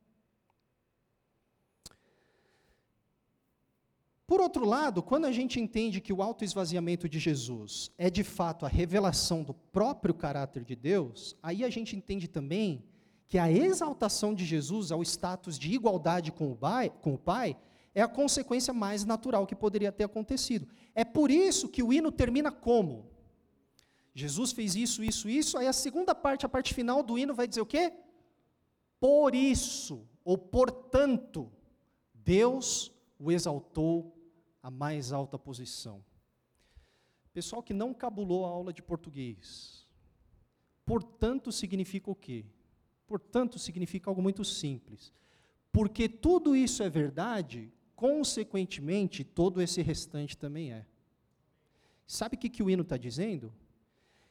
Speaker 1: Por outro lado, quando a gente entende que o autoesvaziamento de Jesus é de fato a revelação do próprio caráter de Deus, aí a gente entende também que a exaltação de Jesus ao status de igualdade com o, pai, com o Pai é a consequência mais natural que poderia ter acontecido. É por isso que o hino termina como? Jesus fez isso, isso, isso, aí a segunda parte, a parte final do hino vai dizer o quê? Por isso, ou portanto, Deus o exaltou a mais alta posição. Pessoal que não cabulou a aula de português. Portanto, significa o quê? Portanto, significa algo muito simples. Porque tudo isso é verdade, consequentemente, todo esse restante também é. Sabe o que, que o hino está dizendo?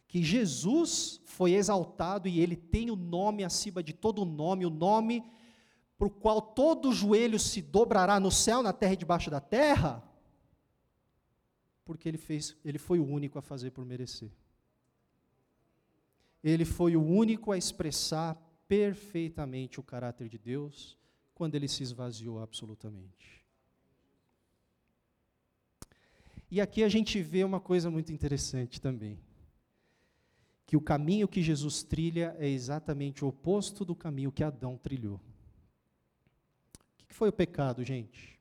Speaker 1: Que Jesus foi exaltado e ele tem o nome acima de todo nome, o nome o qual todo joelho se dobrará no céu, na terra e debaixo da terra, porque ele fez, ele foi o único a fazer por merecer. Ele foi o único a expressar perfeitamente o caráter de Deus quando ele se esvaziou absolutamente. E aqui a gente vê uma coisa muito interessante também. Que o caminho que Jesus trilha é exatamente o oposto do caminho que Adão trilhou. O que foi o pecado, gente?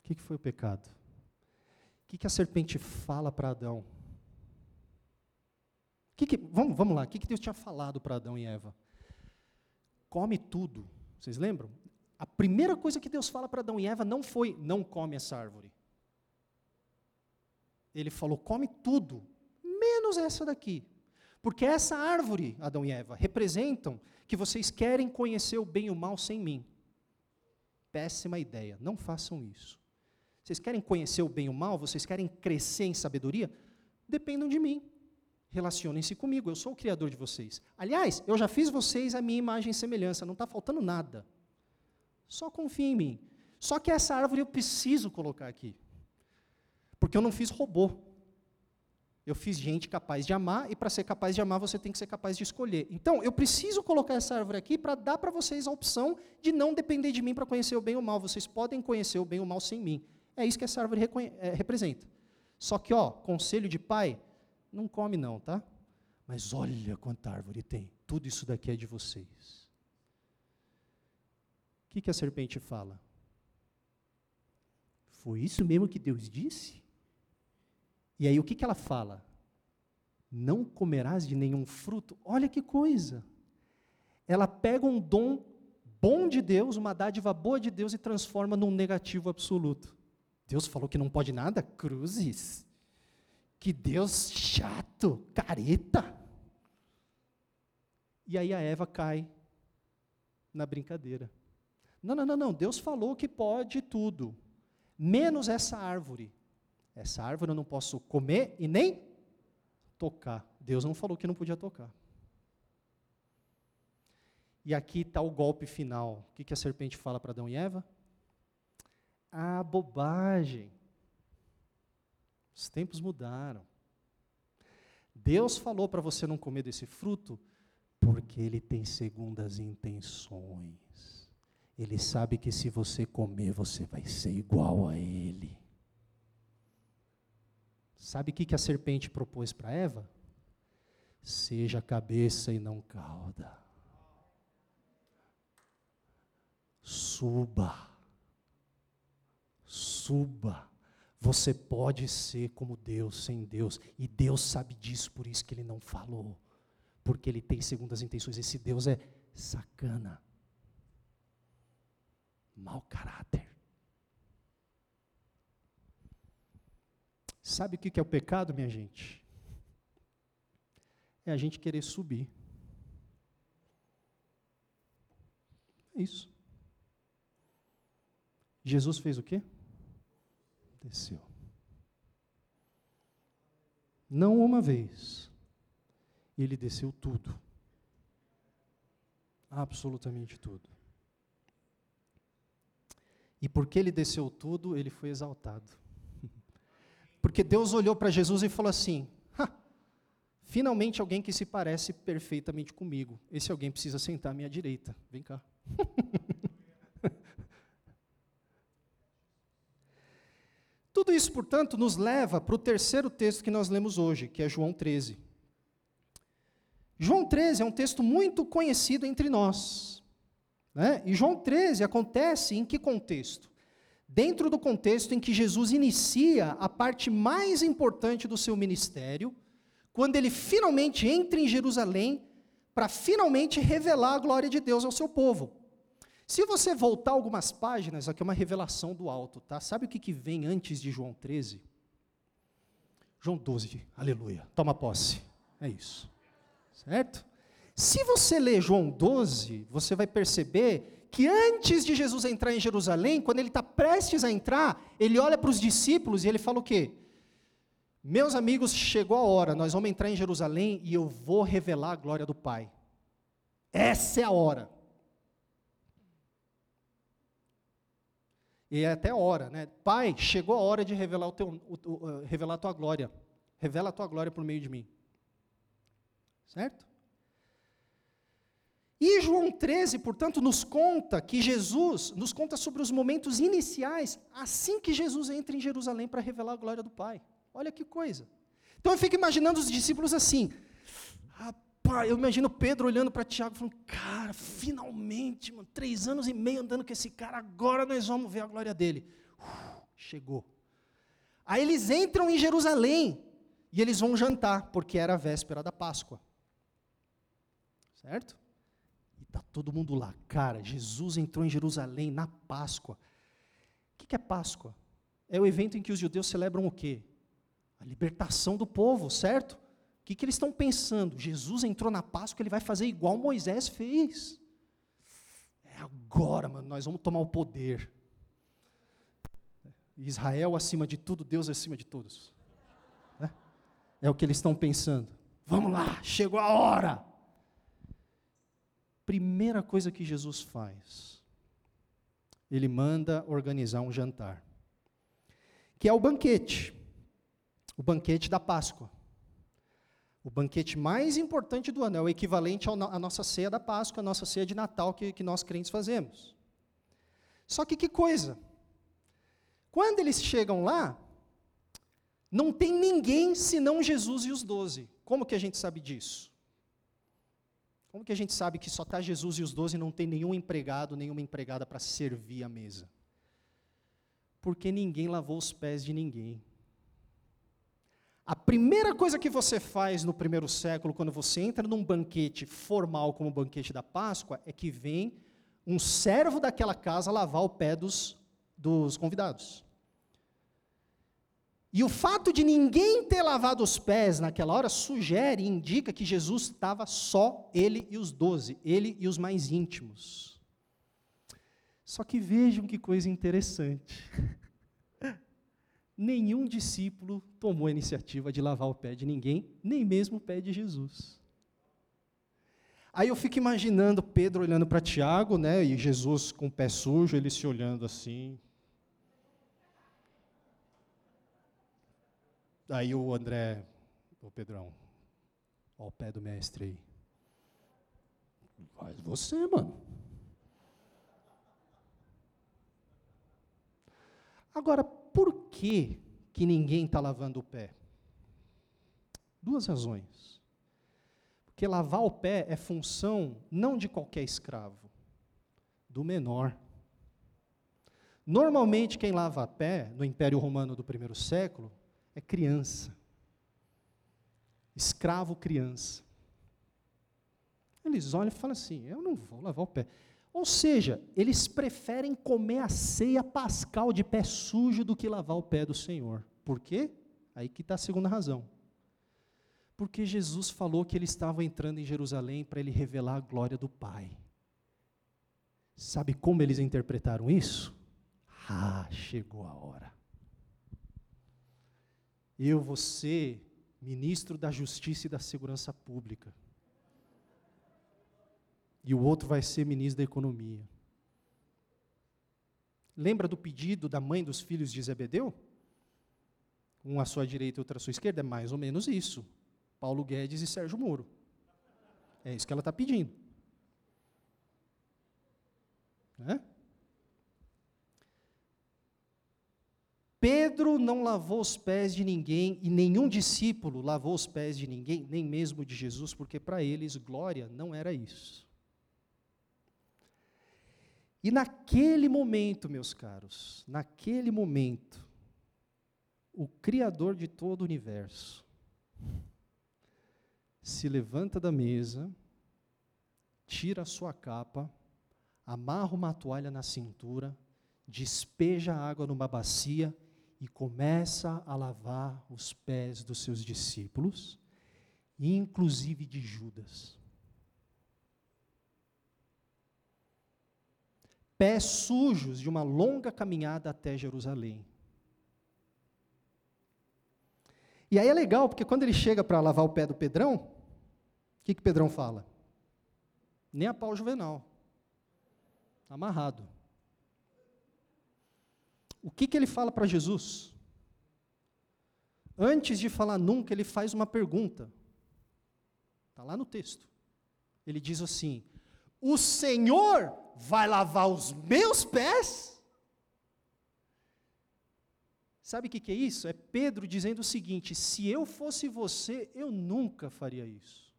Speaker 1: O que, foi o pecado? O que, a serpente fala para Adão? Que que, vamos, vamos lá, o que Deus tinha falado para Adão e Eva? Come tudo. Vocês lembram? A primeira coisa que Deus fala para Adão e Eva não foi, não come essa árvore. Ele falou, come tudo, menos essa daqui. Porque essa árvore, Adão e Eva, representam que vocês querem conhecer o bem e o mal sem mim. Péssima ideia, não façam isso. Vocês querem conhecer o bem e o mal? Vocês querem crescer em sabedoria? Dependam de mim. Relacionem-se comigo, eu sou o criador de vocês. Aliás, eu já fiz vocês a minha imagem e semelhança, não está faltando nada. Só confie em mim. Só que essa árvore eu preciso colocar aqui. Porque eu não fiz robô. Eu fiz gente capaz de amar, e para ser capaz de amar, você tem que ser capaz de escolher. Então, eu preciso colocar essa árvore aqui para dar para vocês a opção de não depender de mim para conhecer o bem e o mal. Vocês podem conhecer o bem e o mal sem mim. É isso que essa árvore é, representa. Só que, ó, conselho de pai, não come não, tá? Mas olha quanta árvore tem. Tudo isso daqui é de vocês. Que, que a serpente fala? Foi isso mesmo que Deus disse? E aí o que, que ela fala? Não comerás de nenhum fruto. Olha que coisa. Ela pega um dom bom de Deus, uma dádiva boa de Deus e transforma num negativo absoluto. Deus falou que não pode nada? Cruzes. Que Deus chato, careta. E aí a Eva cai na brincadeira. Não, não, não, não. Deus falou que pode tudo, menos essa árvore. Essa árvore eu não posso comer e nem tocar. Deus não falou que não podia tocar. E aqui está o golpe final. O que, que a serpente fala para Adão e Eva? Ah, bobagem. Os tempos mudaram. Deus falou para você não comer desse fruto porque ele tem segundas intenções. Ele sabe que se você comer, você vai ser igual a ele. Sabe o que, que a serpente propôs para Eva? Seja cabeça e não cauda. Suba suba. Você pode ser como Deus sem Deus. E Deus sabe disso, por isso que ele não falou. Porque ele tem segundas intenções. Esse Deus é sacana. Mau caráter. Sabe o que é o pecado, minha gente? É a gente querer subir. É isso. Jesus fez o quê? desceu. Não uma vez. Ele desceu tudo. Absolutamente tudo. E porque ele desceu tudo, ele foi exaltado. Porque Deus olhou para Jesus e falou assim: finalmente alguém que se parece perfeitamente comigo. Esse alguém precisa sentar à minha direita. Vem cá. Tudo isso, portanto, nos leva para o terceiro texto que nós lemos hoje, que é João 13. João 13 é um texto muito conhecido entre nós. Né? E João 13 acontece em que contexto? Dentro do contexto em que Jesus inicia a parte mais importante do seu ministério, quando ele finalmente entra em Jerusalém para finalmente revelar a glória de Deus ao seu povo. Se você voltar algumas páginas, aqui é uma revelação do alto, tá? Sabe o que, que vem antes de João 13? João 12, aleluia, toma posse. É isso. Certo? Se você ler João 12, você vai perceber que antes de Jesus entrar em Jerusalém, quando ele está prestes a entrar, ele olha para os discípulos e ele fala o quê? Meus amigos, chegou a hora, nós vamos entrar em Jerusalém e eu vou revelar a glória do Pai. Essa é a hora. E é até hora, né? Pai, chegou a hora de revelar, o teu, o, o, revelar a tua glória. Revela a tua glória por meio de mim. Certo? E João 13, portanto, nos conta que Jesus, nos conta sobre os momentos iniciais, assim que Jesus entra em Jerusalém para revelar a glória do Pai. Olha que coisa. Então eu fico imaginando os discípulos assim. Rapaz, eu imagino Pedro olhando para Tiago falando: Cara, finalmente, mano, três anos e meio andando com esse cara, agora nós vamos ver a glória dele. Uf, chegou. Aí eles entram em Jerusalém e eles vão jantar, porque era a véspera da Páscoa. Certo? E está todo mundo lá. Cara, Jesus entrou em Jerusalém na Páscoa. O que é Páscoa? É o evento em que os judeus celebram o quê? A libertação do povo, certo? O que, que eles estão pensando? Jesus entrou na Páscoa, ele vai fazer igual Moisés fez. É agora, mano, nós vamos tomar o poder. Israel acima de tudo, Deus acima de todos. É, é o que eles estão pensando. Vamos lá, chegou a hora. Primeira coisa que Jesus faz, ele manda organizar um jantar, que é o banquete o banquete da Páscoa. O banquete mais importante do ano, é o equivalente à nossa ceia da Páscoa, a nossa ceia de Natal que, que nós crentes fazemos. Só que que coisa? Quando eles chegam lá, não tem ninguém senão Jesus e os doze. Como que a gente sabe disso? Como que a gente sabe que só está Jesus e os doze e não tem nenhum empregado, nenhuma empregada para servir a mesa? Porque ninguém lavou os pés de ninguém. A primeira coisa que você faz no primeiro século, quando você entra num banquete formal como o banquete da Páscoa, é que vem um servo daquela casa lavar o pé dos, dos convidados. E o fato de ninguém ter lavado os pés naquela hora sugere, indica que Jesus estava só ele e os doze, ele e os mais íntimos. Só que vejam que coisa interessante. nenhum discípulo tomou a iniciativa de lavar o pé de ninguém, nem mesmo o pé de Jesus. Aí eu fico imaginando Pedro olhando para Tiago, né, e Jesus com o pé sujo, ele se olhando assim. Aí o André, o Pedrão, ó o pé do mestre aí. Faz você, mano. Agora, por que, que ninguém está lavando o pé? Duas razões. Porque lavar o pé é função não de qualquer escravo, do menor. Normalmente, quem lava a pé, no Império Romano do primeiro século, é criança. Escravo criança. Eles olham e falam assim: eu não vou lavar o pé. Ou seja, eles preferem comer a ceia pascal de pé sujo do que lavar o pé do Senhor. Por quê? Aí que está a segunda razão. Porque Jesus falou que ele estava entrando em Jerusalém para ele revelar a glória do Pai. Sabe como eles interpretaram isso? Ah, chegou a hora. Eu vou ser ministro da Justiça e da Segurança Pública. E o outro vai ser ministro da Economia. Lembra do pedido da mãe dos filhos de Zebedeu? Um à sua direita e outro à sua esquerda? É mais ou menos isso. Paulo Guedes e Sérgio Moro. É isso que ela está pedindo. Né? Pedro não lavou os pés de ninguém e nenhum discípulo lavou os pés de ninguém, nem mesmo de Jesus, porque para eles glória não era isso. E naquele momento, meus caros, naquele momento, o Criador de todo o universo se levanta da mesa, tira a sua capa, amarra uma toalha na cintura, despeja água numa bacia e começa a lavar os pés dos seus discípulos, inclusive de Judas. Pés sujos de uma longa caminhada até Jerusalém. E aí é legal, porque quando ele chega para lavar o pé do Pedrão, o que, que Pedrão fala? Nem a pau juvenal. Amarrado. O que, que ele fala para Jesus? Antes de falar nunca, ele faz uma pergunta. Está lá no texto. Ele diz assim: O Senhor vai lavar os meus pés? Sabe o que, que é isso? É Pedro dizendo o seguinte: se eu fosse você, eu nunca faria isso.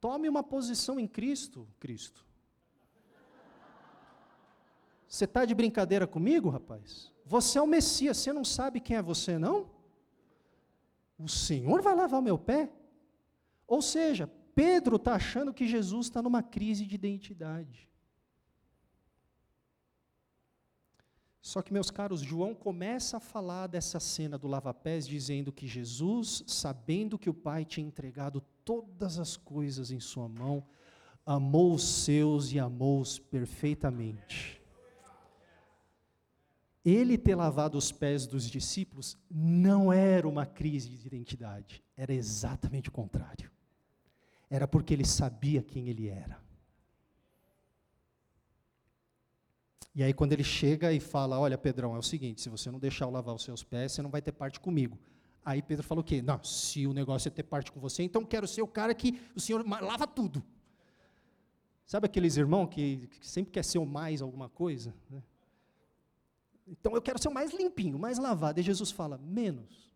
Speaker 1: Tome uma posição em Cristo, Cristo. Você está de brincadeira comigo, rapaz? Você é o Messias, você não sabe quem é você, não? O Senhor vai lavar meu pé? Ou seja, Pedro está achando que Jesus está numa crise de identidade. Só que, meus caros, João começa a falar dessa cena do lava-pés, dizendo que Jesus, sabendo que o Pai tinha entregado todas as coisas em Sua mão, amou os seus e amou-os perfeitamente. Ele ter lavado os pés dos discípulos não era uma crise de identidade, era exatamente o contrário. Era porque ele sabia quem ele era. E aí, quando ele chega e fala: Olha, Pedrão, é o seguinte, se você não deixar eu lavar os seus pés, você não vai ter parte comigo. Aí Pedro falou o quê? Não, se o negócio é ter parte com você, então quero ser o cara que o senhor lava tudo. Sabe aqueles irmãos que, que sempre quer ser o mais alguma coisa? Né? Então eu quero ser o mais limpinho, mais lavado. E Jesus fala: menos.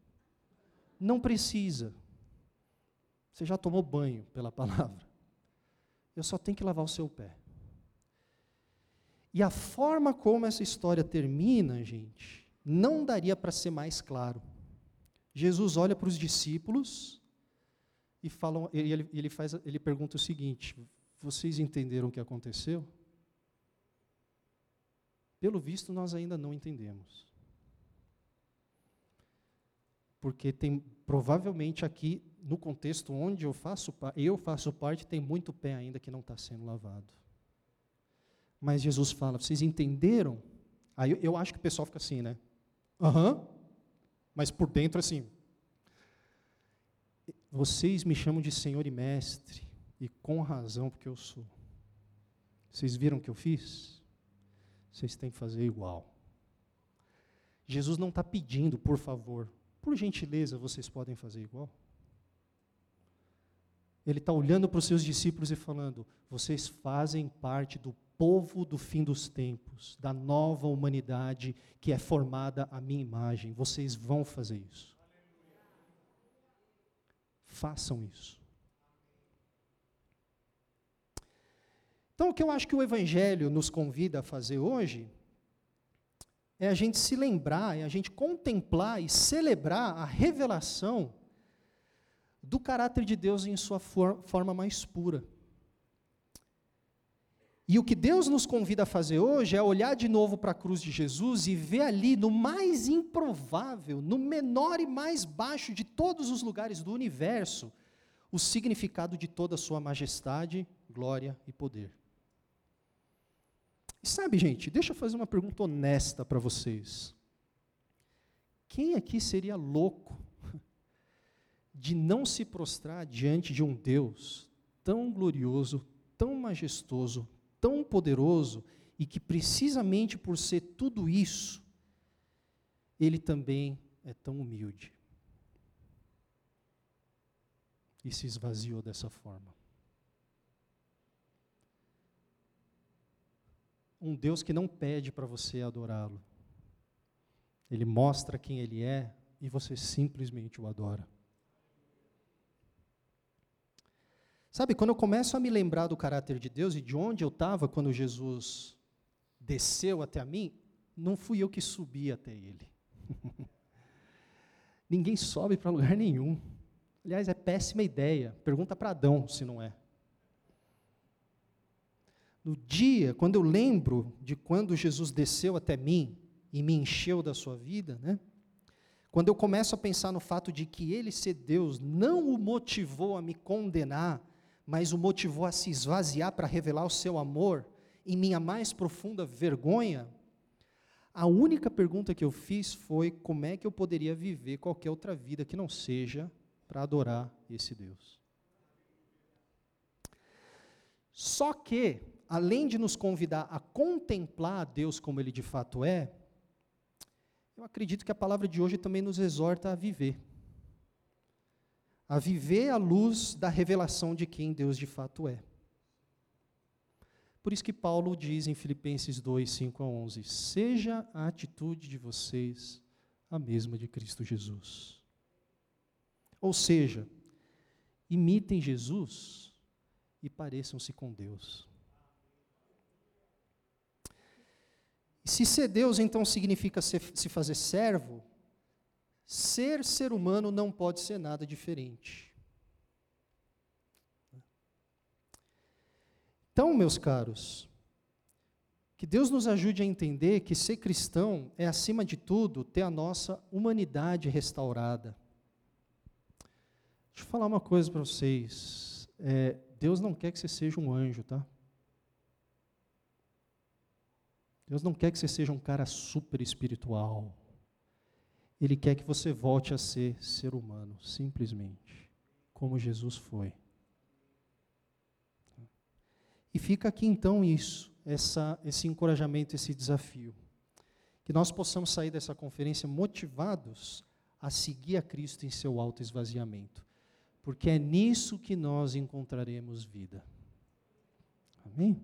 Speaker 1: Não precisa. Você já tomou banho pela palavra. Eu só tenho que lavar o seu pé. E a forma como essa história termina, gente, não daria para ser mais claro. Jesus olha para os discípulos e fala, ele, ele, faz, ele pergunta o seguinte: vocês entenderam o que aconteceu? Pelo visto, nós ainda não entendemos. Porque tem provavelmente aqui, no contexto onde eu faço, eu faço parte, tem muito pé ainda que não está sendo lavado. Mas Jesus fala: vocês entenderam? Aí eu, acho que o pessoal fica assim, né? Aham. Uhum. Mas por dentro, assim. Vocês me chamam de Senhor e Mestre, e com razão, porque eu sou. Vocês viram o que eu fiz? Vocês têm que fazer igual. Jesus não está pedindo, por favor, por gentileza, vocês podem fazer igual. Ele está olhando para os seus discípulos e falando: vocês fazem parte do povo do fim dos tempos, da nova humanidade que é formada à minha imagem. Vocês vão fazer isso. Façam isso. Então, o que eu acho que o Evangelho nos convida a fazer hoje é a gente se lembrar, é a gente contemplar e celebrar a revelação do caráter de Deus em sua for forma mais pura. E o que Deus nos convida a fazer hoje é olhar de novo para a cruz de Jesus e ver ali, no mais improvável, no menor e mais baixo de todos os lugares do universo, o significado de toda a sua majestade, glória e poder. E sabe, gente, deixa eu fazer uma pergunta honesta para vocês. Quem aqui seria louco de não se prostrar diante de um Deus tão glorioso, tão majestoso, tão poderoso e que precisamente por ser tudo isso, ele também é tão humilde. E se esvaziou dessa forma. Um Deus que não pede para você adorá-lo. Ele mostra quem ele é e você simplesmente o adora. Sabe, quando eu começo a me lembrar do caráter de Deus e de onde eu estava quando Jesus desceu até a mim, não fui eu que subi até ele. Ninguém sobe para lugar nenhum. Aliás, é péssima ideia. Pergunta para Adão se não é. No dia, quando eu lembro de quando Jesus desceu até mim e me encheu da sua vida, né? Quando eu começo a pensar no fato de que ele ser Deus não o motivou a me condenar, mas o motivou a se esvaziar para revelar o seu amor em minha mais profunda vergonha, a única pergunta que eu fiz foi como é que eu poderia viver qualquer outra vida que não seja para adorar esse Deus. Só que, além de nos convidar a contemplar Deus como Ele de fato é, eu acredito que a palavra de hoje também nos exorta a viver. A viver à luz da revelação de quem Deus de fato é. Por isso que Paulo diz em Filipenses 2, 5 a 11: Seja a atitude de vocês a mesma de Cristo Jesus. Ou seja, imitem Jesus e pareçam-se com Deus. Se ser Deus então significa ser, se fazer servo, ser ser humano não pode ser nada diferente. Então, meus caros, que Deus nos ajude a entender que ser cristão é, acima de tudo, ter a nossa humanidade restaurada. Deixa eu falar uma coisa para vocês. É, Deus não quer que você seja um anjo, tá? Deus não quer que você seja um cara super espiritual. Ele quer que você volte a ser ser humano, simplesmente, como Jesus foi. E fica aqui então isso, essa, esse encorajamento, esse desafio. Que nós possamos sair dessa conferência motivados a seguir a Cristo em seu alto esvaziamento. Porque é nisso que nós encontraremos vida. Amém?